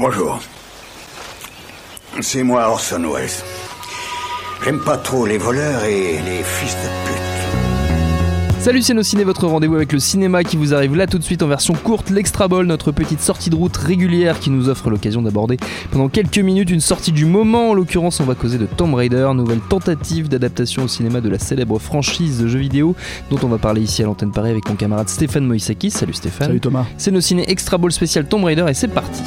Bonjour. C'est moi Orson Welles. J'aime pas trop les voleurs et les fils de pute. Salut c'est nos ciné, votre rendez-vous avec le cinéma qui vous arrive là tout de suite en version courte, l'Extra Ball, notre petite sortie de route régulière qui nous offre l'occasion d'aborder pendant quelques minutes une sortie du moment. En l'occurrence, on va causer de Tomb Raider, nouvelle tentative d'adaptation au cinéma de la célèbre franchise de jeux vidéo dont on va parler ici à l'antenne Paris avec mon camarade Stéphane Moïsakis. Salut Stéphane. Salut Thomas. C'est nos ciné Extra Ball spécial Tomb Raider et c'est parti.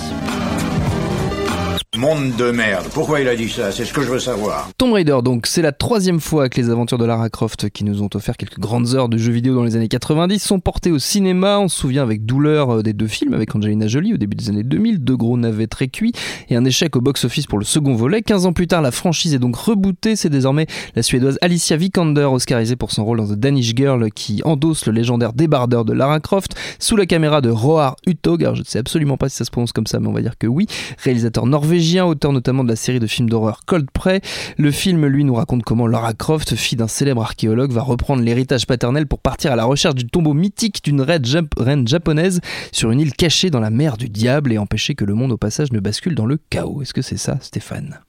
Monde de merde. Pourquoi il a dit ça? C'est ce que je veux savoir. Tomb Raider, donc, c'est la troisième fois que les aventures de Lara Croft, qui nous ont offert quelques grandes heures de jeux vidéo dans les années 90, sont portées au cinéma. On se souvient avec douleur euh, des deux films avec Angelina Jolie au début des années 2000, deux gros navets très cuits et un échec au box-office pour le second volet. 15 ans plus tard, la franchise est donc rebootée. C'est désormais la suédoise Alicia Vikander, oscarisée pour son rôle dans The Danish Girl, qui endosse le légendaire débardeur de Lara Croft sous la caméra de Roar Utog. Alors, je ne sais absolument pas si ça se prononce comme ça, mais on va dire que oui. Réalisateur norvégien, auteur notamment de la série de films d'horreur Cold Prey. Le film, lui, nous raconte comment Lara Croft, fille d'un célèbre archéologue, va reprendre l'héritage paternel pour partir à la recherche du tombeau mythique d'une reine japonaise sur une île cachée dans la mer du diable et empêcher que le monde au passage ne bascule dans le chaos. Est-ce que c'est ça, Stéphane?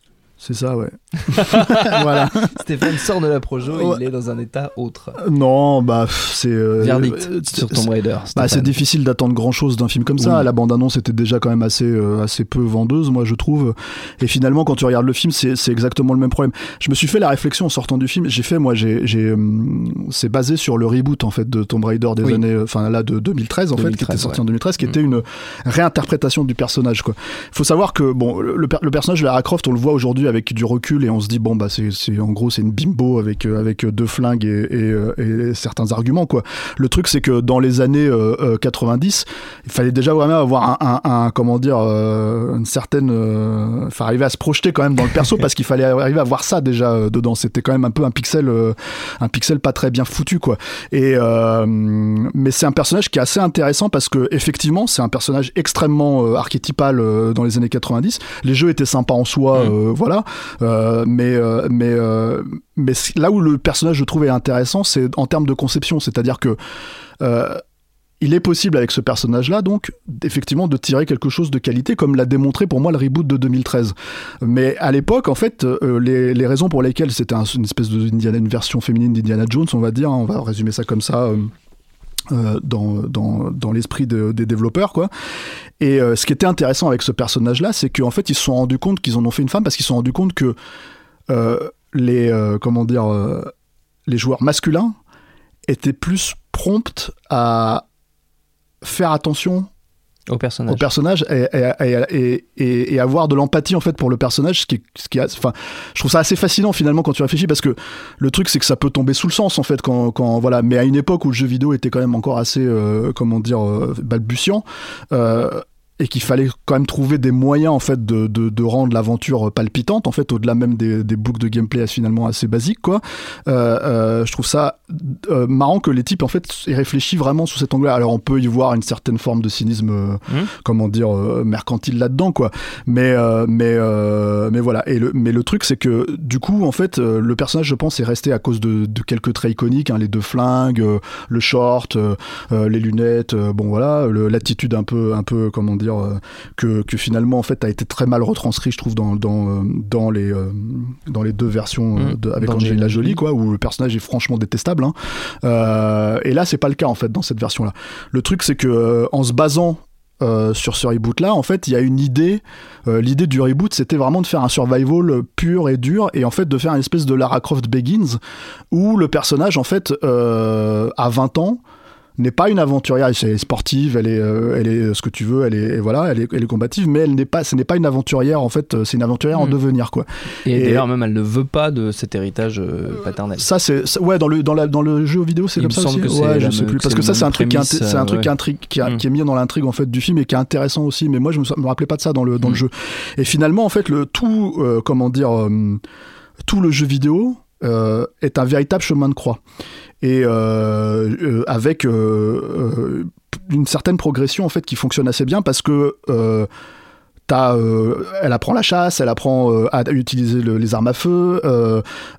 C'est ça, ouais. voilà. Stéphane sort de la projo et Ouais. il est dans un état autre. Non, bah, c'est. euh, Verdict euh, sur Tomb Raider. Bah, c'est difficile d'attendre grand chose d'un film comme ça. Oui. La bande-annonce était déjà quand même assez, euh, assez peu vendeuse, moi je trouve. Et finalement, quand tu regardes le film, c'est exactement le même problème. Je me suis fait la réflexion en sortant du film. J'ai fait, moi, j'ai, hum, c'est basé sur le reboot en fait de Tomb Raider des Oui. années, enfin là de 2013 en fait, qui 2013, était sorti ouais. en 2013, qui Mm. était une réinterprétation du personnage. Quoi. Faut savoir que bon, le, le personnage de Lara Croft, on le voit aujourd'hui avec du recul et on se dit bon bah c'est, en gros c'est une bimbo avec euh, avec deux flingues et, et, euh, et certains arguments quoi. Le truc, c'est que dans les années euh, euh, 90, il fallait déjà vraiment avoir un, un- un- comment dire, euh, une certaine, euh, enfin arriver à se projeter quand même dans le perso parce qu'il fallait arriver à voir ça déjà euh, dedans. C'était quand même un peu un pixel, euh, un pixel pas très bien foutu quoi. Et euh, mais c'est un personnage qui est assez intéressant parce que effectivement, c'est un personnage extrêmement euh, archétypal euh, dans les années 90. Les jeux étaient sympas en soi, Mm. euh, voilà. Euh, mais euh, euh, là où le personnage je trouve est intéressant, c'est en termes de conception, c'est-à-dire que il est possible avec ce personnage-là, donc, effectivement, de tirer quelque chose de qualité, comme l'a démontré pour moi le reboot de 2013. Mais à l'époque, en fait, les, raisons pour lesquelles c'était un- une espèce de une version féminine d'Indiana Jones, on va dire, hein, on va résumer ça comme ça. Euh, dans, dans, dans l'esprit de- des développeurs quoi. Et euh, ce qui était intéressant avec ce personnage là c'est qu'en fait ils se sont rendus compte qu'ils en ont fait une femme parce qu'ils se sont rendus compte que euh, les comment dire les joueurs masculins étaient plus prompts à faire attention Au personnage. au personnage et, et, et, avoir de l'empathie en fait pour le personnage ce qui ce qui enfin je trouve ça assez fascinant finalement quand tu réfléchis parce que le truc c'est que ça peut tomber sous le sens en fait quand, quand voilà mais à une époque où le jeu vidéo était quand même encore assez euh, comment dire euh, balbutiant euh, et qu'il fallait quand même trouver des moyens en fait de, de, de rendre l'aventure palpitante en fait au-delà même des, des boucles de gameplay finalement assez basiques quoi. Euh, euh, je trouve ça euh, marrant que les types en fait aient réfléchi vraiment sous cet angle alors on peut y voir une certaine forme de cynisme Mhm. comment dire mercantile là-dedans quoi. Mais mais mais voilà. Et le mais le truc c'est que du coup en fait le personnage je pense est resté à cause de, de quelques traits iconiques hein, les deux flingues le short les lunettes bon voilà l'attitude un peu un peu comment dire euh, que, que finalement en fait a été très mal retranscrit je trouve dans dans euh, dans les euh, dans les deux versions de- avec Angelina Jolie quoi où le personnage est franchement détestable hein. Euh, et là c'est pas le cas en fait dans cette version là le truc c'est que en se basant euh, sur ce reboot là en fait il y a une idée euh, l'idée du reboot c'était vraiment de faire un survival pur et dur et en fait de faire une espèce de Lara Croft Begins où le personnage en fait euh, à 20 ans n'est pas une aventurière. Elle est sportive, elle est, euh, elle est ce que tu veux, elle est, voilà, elle est, elle est combative, mais elle n'est pas, ce n'est pas une aventurière en fait. C'est une aventurière en Mm. devenir quoi. Et, Et- d'ailleurs, même elle ne veut pas de cet héritage euh, paternel. Ça c'est, ouais, dans le dans la dans le jeu vidéo c'est comme me ça aussi. ouais, je sais plus parce que ça c'est un truc qui est, prémices, int- c'est un euh, truc qui, ouais. intrigue- qui, a- Mm. qui est mis dans l'intrigue en fait du film et qui est intéressant aussi. Mais moi je me, me rappelais pas de ça dans le dans Mm. le jeu. Et finalement en fait le tout euh, comment dire euh, tout le jeu vidéo euh, est un véritable chemin de croix et euh, euh, avec une certaine progression en fait qui fonctionne assez bien parce que T'as, euh, elle apprend la chasse, elle apprend à utiliser le- les armes à feu.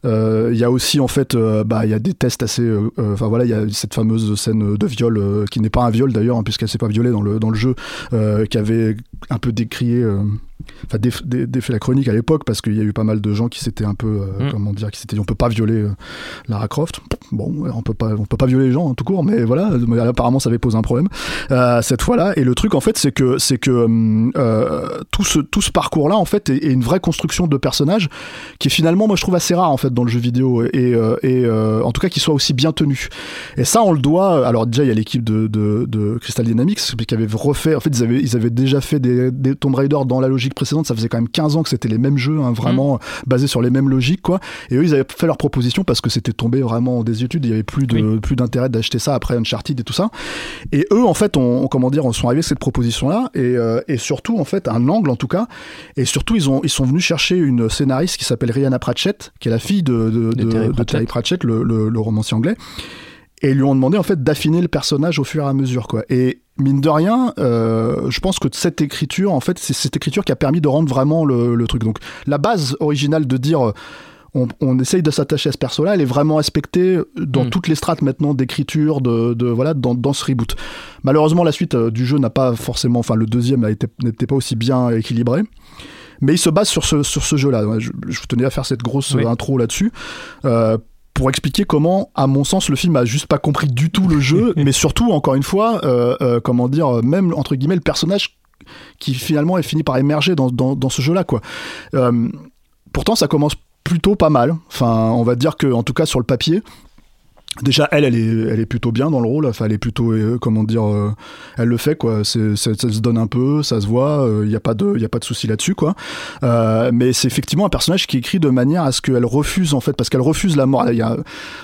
Il y a aussi en fait, euh, bah, il y a des tests assez. Enfin voilà, il y a cette fameuse scène de viol qui n'est pas un viol d'ailleurs, hein, puisqu'elle s'est pas violée dans le dans le jeu, qui avait un peu décrié, enfin déf- dé- défait la chronique à l'époque parce qu'il y a eu pas mal de gens qui s'étaient un peu, euh, Mm. comment dire, qui s'étaient, dit, on peut pas violer euh, Lara Croft. Bon, on peut pas, on peut pas violer les gens en tout court, mais voilà, mais apparemment ça avait posé un problème euh, cette fois-là. Et le truc en fait, c'est que c'est que tout ce tout ce parcours-là en fait est, est une vraie construction de personnages qui est finalement, moi je trouve assez rare en fait dans le jeu vidéo et et en tout cas qui soit aussi bien tenu. Et ça, on le doit. Alors déjà, il y a l'équipe de, de, de Crystal Dynamics qui avait refait. En fait, ils avaient ils avaient déjà fait des, des Tomb Raider dans la logique précédente. Ça faisait quand même 15 ans que c'était les mêmes jeux, hein, vraiment basés sur les mêmes logiques, quoi. Et eux, ils avaient fait leur proposition parce que c'était tombé vraiment en désuétude. Il y avait plus de plus d'intérêt d'acheter ça après Uncharted et tout ça. Et eux, en fait, on, on- comment dire, on sont arrivés à cette proposition-là et, euh, et surtout, en fait, un angle en tout cas. Et surtout, ils ont ils sont venus chercher une scénariste qui s'appelle Rihanna Pratchett, qui est la fille de, de, De de- Terry Pratchett. Terry Pratchett, le, le- le romancier anglais. Et ils lui ont demandé en fait d'affiner le personnage au fur et à mesure, quoi. Et mine de rien, euh, je pense que cette écriture, en fait, c'est cette écriture qui a permis de rendre vraiment le, le truc. Donc, la base originale de dire euh, on, on essaye de s'attacher à ce perso-là, elle est vraiment respectée dans Mm. toutes les strates maintenant d'écriture, de, de voilà, dans, dans ce reboot. Malheureusement, la suite euh, du jeu n'a pas forcément, enfin, le deuxième n'était pas aussi bien équilibré. Mais il se base sur ce, sur ce jeu-là. Je, je tenais à faire cette grosse Oui. intro là-dessus. euh, pour expliquer comment, à mon sens, le film a juste pas compris du tout le jeu, mais surtout, encore une fois, euh, euh, comment dire, même entre guillemets, le personnage qui finalement est fini par émerger dans, dans, dans ce jeu-là, quoi. Euh, pourtant, ça commence plutôt pas mal. Enfin, on va dire que, en tout cas, sur le papier. Déjà, elle, elle est, elle est plutôt bien dans le rôle. Enfin, elle est plutôt, euh, comment dire, euh, elle le fait quoi. C'est, c'est- ça se donne un peu, ça se voit. Il n'y a pas de, il y a pas de souci là-dessus quoi. Euh, mais c'est effectivement un personnage qui est écrit de manière à ce qu'elle refuse en fait, parce qu'elle refuse la mort. Il y a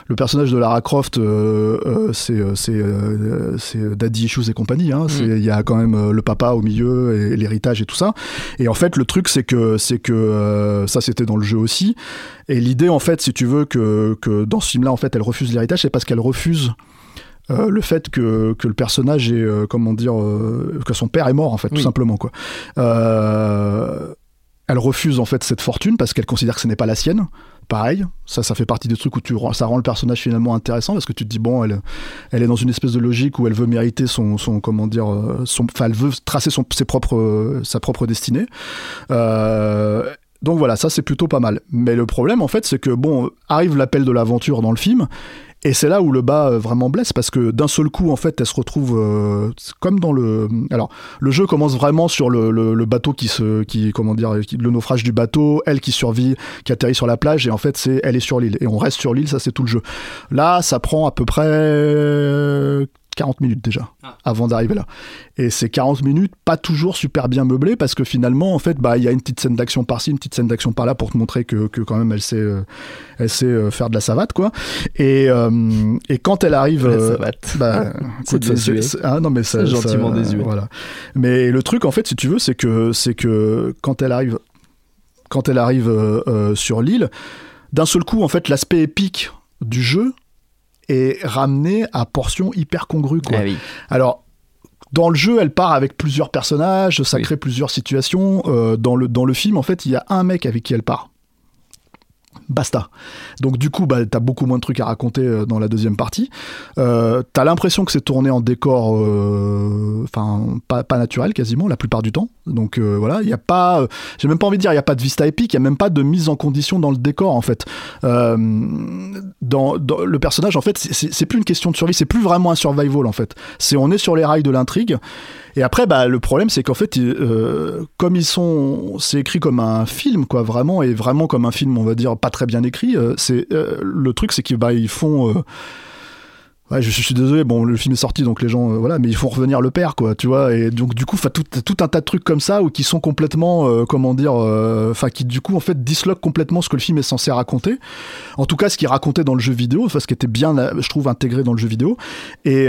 le personnage de Lara Croft, euh, euh, c'est, euh, c'est, euh, c'est Daddy Issues et compagnie. Hein. C'est- Il y a quand même euh, le papa au milieu et l'héritage et tout ça. Et en fait, le truc c'est que, c'est que euh, ça c'était dans le jeu aussi. Et l'idée, en fait, si tu veux, que, que dans ce film-là, en fait, elle refuse l'héritage, c'est parce qu'elle refuse euh, le fait que, que le personnage est, euh, comment dire, euh, que son père est mort, en fait, tout simplement, quoi. Elle refuse, en fait, cette fortune parce qu'elle considère que ce n'est pas la sienne. Pareil, ça, ça fait partie des trucs où tu, ça rend le personnage finalement intéressant parce que tu te dis, bon, elle, elle est dans une espèce de logique où elle veut mériter son, son comment dire, son, enfin, elle veut tracer son, ses propres, sa propre destinée. Donc voilà, ça c'est plutôt pas mal. Mais le problème en fait, c'est que bon, arrive l'appel de l'aventure dans le film. Et c'est là où le bas euh, vraiment blesse parce que d'un seul coup, en fait, elle se retrouve euh, comme dans le. Alors, le jeu commence vraiment sur le, le- bateau qui se, qui comment dire, le naufrage du bateau, elle qui survit, qui atterrit sur la plage, et en fait, c'est elle est sur l'île et on reste sur l'île, ça c'est tout le jeu. Là, ça prend à peu près 40 minutes déjà avant d'arriver là. Et ces 40 minutes, pas toujours super bien meublées parce que finalement, en fait, bah, il y a une petite scène d'action par-ci, une petite scène d'action par-là pour te montrer que, que quand même elle sait, euh, elle sait euh, faire de la savate, quoi. Et, euh, et quand elle arrive. La savate. bah, C'est désuet. c'est- ah non, mais ça, gentiment désuet. Voilà. Mais le truc, en fait, si tu veux, c'est que, c'est que quand elle arrive, quand elle arrive euh, euh, sur l'île, d'un seul coup, en fait, l'aspect épique du jeu est ramené à portions hyper congrues, quoi. Ah oui. Alors, dans le jeu, elle part avec plusieurs personnages, ça Oui. crée plusieurs situations. Euh, dans, le, dans le film, en fait, il y a un mec avec qui elle part. Basta. Donc du coup, bah, t'as beaucoup moins de trucs à raconter euh, dans la deuxième partie. Euh, t'as l'impression que c'est tourné en décor, euh, enfin pas, pas naturel quasiment la plupart du temps. Donc euh, voilà, il y a pas, j'ai même pas envie de dire, il y a pas de vista épique, il y a même pas de mise en condition dans le décor en fait. Dans, dans- le personnage en fait, c'est plus une question de survie, c'est plus vraiment un survival en fait. C'est on est sur les rails de l'intrigue. Et après, bah, le problème, c'est qu'en fait, euh, comme ils sont, c'est écrit comme un film, quoi, vraiment, et vraiment comme un film, on va dire, pas très bien écrit. euh, c'est euh, le truc, c'est qu'ils bah, font. Je, suis désolé, bon, le film est sorti, donc les gens, euh, voilà, mais il faut revenir le père, quoi, tu vois. Et donc, du coup, tout, tout un tas de trucs comme ça, ou qui sont complètement, euh, comment dire, euh, enfin, qui du coup, en fait, disloquent complètement ce que le film est censé raconter. En tout cas, ce qu'il racontait dans le jeu vidéo, enfin, ce qui était bien, je trouve, intégré dans le jeu vidéo. Et,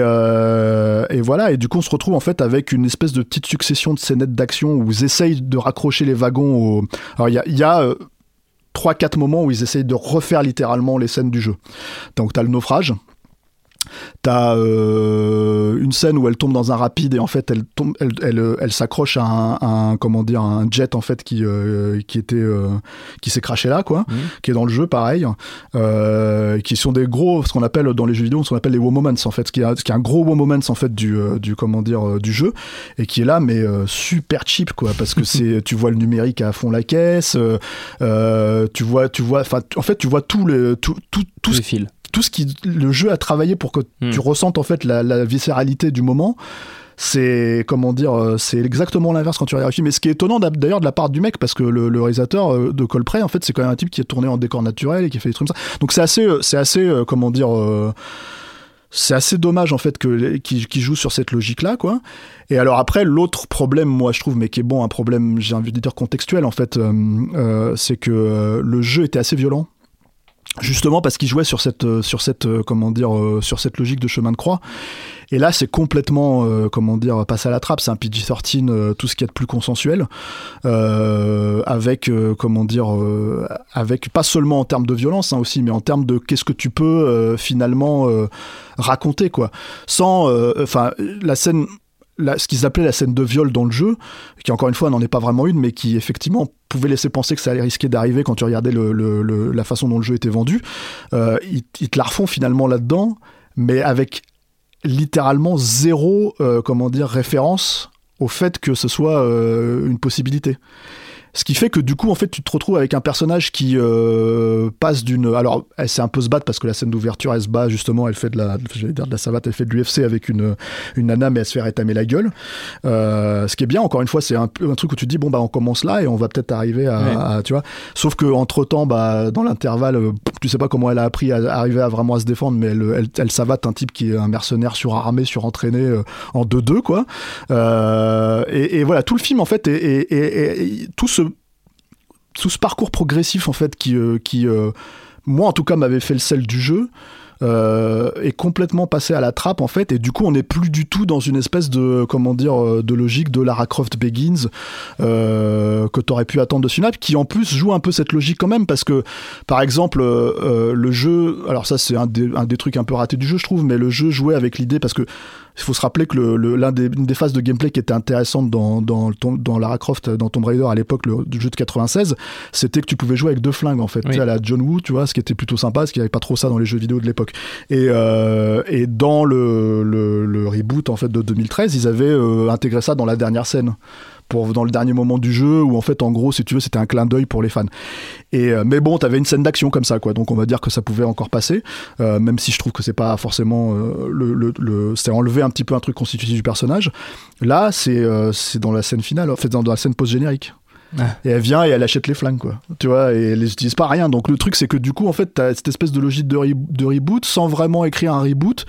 voilà, et du coup, on se retrouve en fait avec une espèce de petite succession de scénettes d'action où ils essayent de raccrocher les wagons. Alors, il y a. y a euh, 3-4 moments où ils essayent de refaire littéralement les scènes du jeu. Donc t'as le naufrage, T'as euh, une scène où elle tombe dans un rapide et en fait elle tombe, elle, elle, elle s'accroche à un, à un, comment dire, un jet en fait qui euh, qui était euh, qui s'est craché là quoi, Mhm. qui est dans le jeu pareil, euh, qui sont des gros, ce qu'on appelle dans les jeux vidéo, ce qu'on appelle les wow moments en fait, ce qui est, ce qui est un gros wow moments en fait du euh, du comment dire euh, du jeu et qui est là mais euh, super cheap quoi parce que c'est tu vois le numérique à fond la caisse, euh, euh, tu vois tu vois, enfin en fait tu vois tout le tout tout tout Tous ce les fils. Tout ce qui le jeu a travaillé pour que Hmm. tu ressentes en fait la, la viscéralité du moment c'est comment dire euh, c'est exactement l'inverse quand tu regardes le film mais ce qui est étonnant d'ailleurs de la part du mec parce que le, le réalisateur euh, de Colprey en fait c'est quand même un type qui est tourné en décor naturel et qui fait des trucs comme ça. Donc c'est assez euh, c'est assez comment dire euh, c'est assez dommage en fait que qu'il joue sur cette logique là quoi. Et alors après l'autre problème moi je trouve mais qui est bon un problème j'ai envie de dire contextuel en fait euh, euh, c'est que le jeu était assez violent justement parce qu'il jouait sur cette euh, sur cette euh, comment dire euh, sur cette logique de chemin de croix. Et là c'est complètement euh, comment dire passé à la trappe. C'est un PG-13 euh, tout ce qu'il y a de plus consensuel euh, avec comment dire avec pas seulement en termes de violence hein, aussi mais en termes de qu'est-ce que tu peux finalement raconter quoi. Sans enfin la scène ce qu'ils appelaient la scène de viol dans le jeu, qui encore une fois n'en est pas vraiment une, mais qui effectivement pouvait laisser penser que ça allait risquer d'arriver quand tu regardais la façon dont le jeu était vendu. Euh, ils, ils te la refont finalement là-dedans, mais avec littéralement zéro, euh, comment dire, référence au fait que ce soit euh, une possibilité. Ce qui fait que du coup, en fait, tu te retrouves avec un personnage qui euh, passe d'une. Alors, elle sait un peu se battre parce que la scène d'ouverture, elle se bat justement, elle fait de la, j'allais dire de la savate, elle fait de l'UFC avec une, une nana, mais elle se fait rétamer la gueule. Euh, ce qui est bien, encore une fois, c'est un, un truc où tu te dis, bon, bah, on commence là et on va peut-être arriver à, Ouais. à- tu vois. Sauf que entre temps, bah, dans l'intervalle, euh, tu sais pas comment elle a appris à arriver à vraiment à se défendre, mais elle, elle, elle savate un type qui est un mercenaire surarmé, surentraîné euh, en 2-2, quoi. Euh, et, voilà, tout le film, en fait, et, tout ce tout ce parcours progressif en fait qui, euh, qui euh, moi en tout cas m'avait fait le sel du jeu euh, est complètement passé à la trappe en fait. Et du coup on n'est plus du tout dans une espèce de comment dire de logique de Lara Croft Begins que t'aurais pu attendre de Synapse qui en plus joue un peu cette logique quand même parce que par exemple le jeu alors ça c'est un un des trucs un peu ratés du jeu je trouve mais le jeu jouait avec l'idée parce que il faut se rappeler que le, le- l'un des, phases de gameplay qui était intéressante dans, Lara Croft, dans Tomb Raider à l'époque, le, du jeu de 96, c'était que tu pouvais jouer avec deux flingues en fait, Oui. tu sais, à la John Woo, tu vois, ce qui était plutôt sympa, parce qu'il n'y avait pas trop ça dans les jeux vidéo de l'époque. Et, euh, et dans le, le, le reboot en fait de 2013, ils avaient euh, intégré ça dans la dernière scène. Pour, dans le dernier moment du jeu où en fait en gros si tu veux c'était un clin d'œil pour les fans. Et euh, mais bon t'avais une scène d'action comme ça quoi. Donc on va dire que ça pouvait encore passer euh, même si je trouve que c'est pas forcément euh, le, le, le- c'est enlever un petit peu un truc constitutif du personnage. Là c'est c'est dans la scène finale en fait dans, dans la scène post générique Ah. et elle vient et elle achète les flingues quoi. Tu vois et elle les utilise pas à rien. Donc le truc c'est que du coup en fait t'as cette espèce de logique de, re- de reboot sans vraiment écrire un reboot.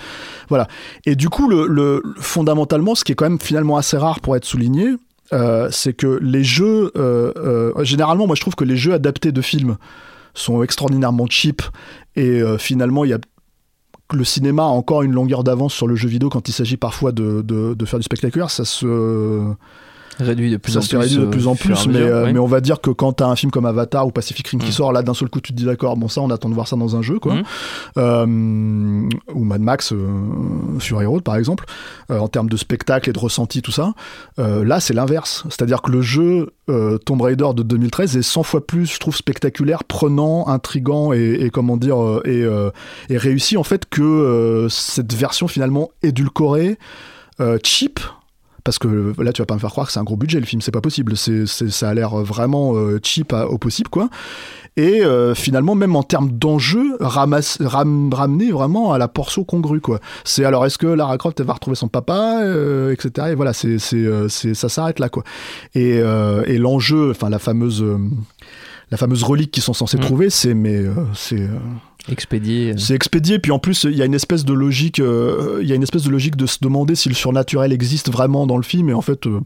Voilà. Et du coup le, le fondamentalement ce qui est quand même finalement assez rare pour être souligné euh, c'est que les jeux euh, euh, généralement moi je trouve que les jeux adaptés de films sont extraordinairement cheap et finalement le cinéma a encore une longueur d'avance sur le jeu vidéo quand il s'agit parfois de faire du spectaculaire. Ça se Réduit de plus ça en se plus. réduit de euh, plus en fur et plus, à mais, mesure, euh, ouais. mais on va dire que quand t'as un film comme Avatar ou Pacific Rim qui Mm. sort, là d'un seul coup tu te dis d'accord, bon ça on attend de voir ça dans un jeu quoi. Mm. Euh, ou Mad Max euh, sur Hero par exemple, euh, en termes de spectacle et de ressenti tout ça. Euh, là c'est l'inverse, c'est-à-dire que le jeu euh, Tomb Raider de 2013 est 100 fois plus, je trouve, spectaculaire, prenant, intrigant et, et comment dire, euh, et, euh, et réussi en fait que euh, cette version finalement édulcorée, euh, cheap, parce que là tu vas pas me faire croire que c'est un gros budget le film c'est pas possible. C'est, c'est- ça a l'air vraiment euh, cheap à- au possible quoi. Et euh, finalement même en termes d'enjeu ramasse, ram- ramener vraiment à la portion congrue quoi. C'est alors est-ce que Lara Croft elle va retrouver son papa euh, etc et voilà c'est, c'est, euh, c'est- ça s'arrête là quoi. Et, euh, et l'enjeu enfin la fameuse euh, la fameuse relique qu'ils sont censés Mm. trouver, c'est mais euh, c'est euh, Expédié. c'est expédié. Puis en plus, il y a une espèce de logique, euh, il y a une espèce de logique de se demander si le surnaturel existe vraiment dans le film. Et en fait, euh,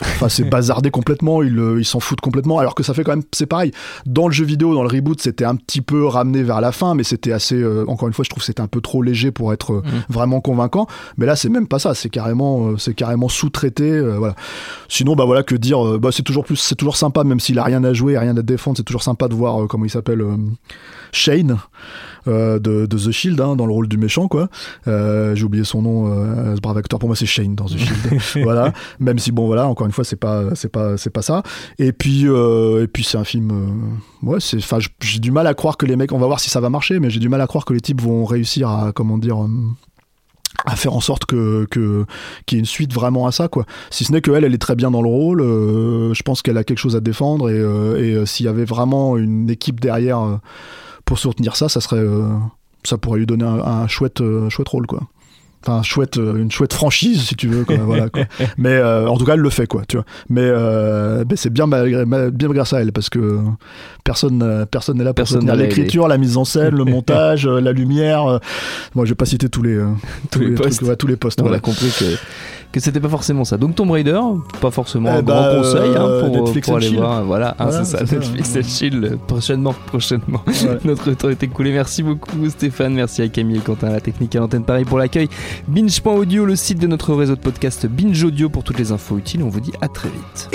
enfin, c'est bazardé complètement. Ils euh, ils s'en foutent complètement. Alors que ça fait quand même, c'est pareil. Dans le jeu vidéo, dans le reboot, c'était un petit peu ramené vers la fin, mais c'était assez. euh, encore une fois, je trouve que c'était un peu trop léger pour être euh, Mm. vraiment convaincant. Mais là, c'est même pas ça. C'est carrément, euh, c'est carrément sous-traité. voilà. Sinon, bah voilà, que dire. bah, c'est toujours plus, c'est toujours sympa, même s'il a rien à jouer, rien à défendre. C'est toujours sympa de voir comment il s'appelle. Shane de, de The Shield hein, dans le rôle du méchant quoi. Euh, j'ai oublié son nom euh, ce brave acteur. Pour moi c'est Shane dans The Shield. Voilà. Même si bon voilà encore une fois c'est pas c'est pas c'est pas ça. Et puis euh, et puis c'est un film euh, ouais c'est enfin j'ai du mal à croire que les mecs on va voir si ça va marcher mais j'ai du mal à croire que les types vont réussir à comment dire euh, à faire en sorte que qu'il y ait une suite vraiment à ça quoi. Si ce n'est que elle elle est très bien dans le rôle euh, je pense qu'elle a quelque chose à défendre et, euh, et euh, s'il y avait vraiment une équipe derrière euh, pour soutenir ça ça serait euh, ça pourrait lui donner un, un chouette euh, chouette rôle quoi enfin chouette euh, une chouette franchise si tu veux quoi, voilà quoi. mais euh, en tout cas elle le fait quoi tu vois mais, euh, mais c'est bien malgré bien grâce à elle parce que personne personne n'est là pour Personne soutenir l'écriture la mise en scène le montage la lumière moi je vais pas citer tous les Tous les postes. trucs, ouais, tous les postes On voilà. a compris que, que c'était pas forcément ça. Donc Tomb Raider, pas forcément Eh un bah, grand conseil hein, euh, pour, Netflix pour aller chill. voir. Voilà, hein, c'est ça, Netflix ouais. and chill euh, prochainement, prochainement. Ouais. Notre temps est écoulé. Merci beaucoup Stéphane, merci à Camille et Quentin à la technique à l'antenne Paris pour l'accueil. Binge.audio, le site de notre réseau de podcast Binge Audio pour toutes les infos utiles. On vous dit à très vite.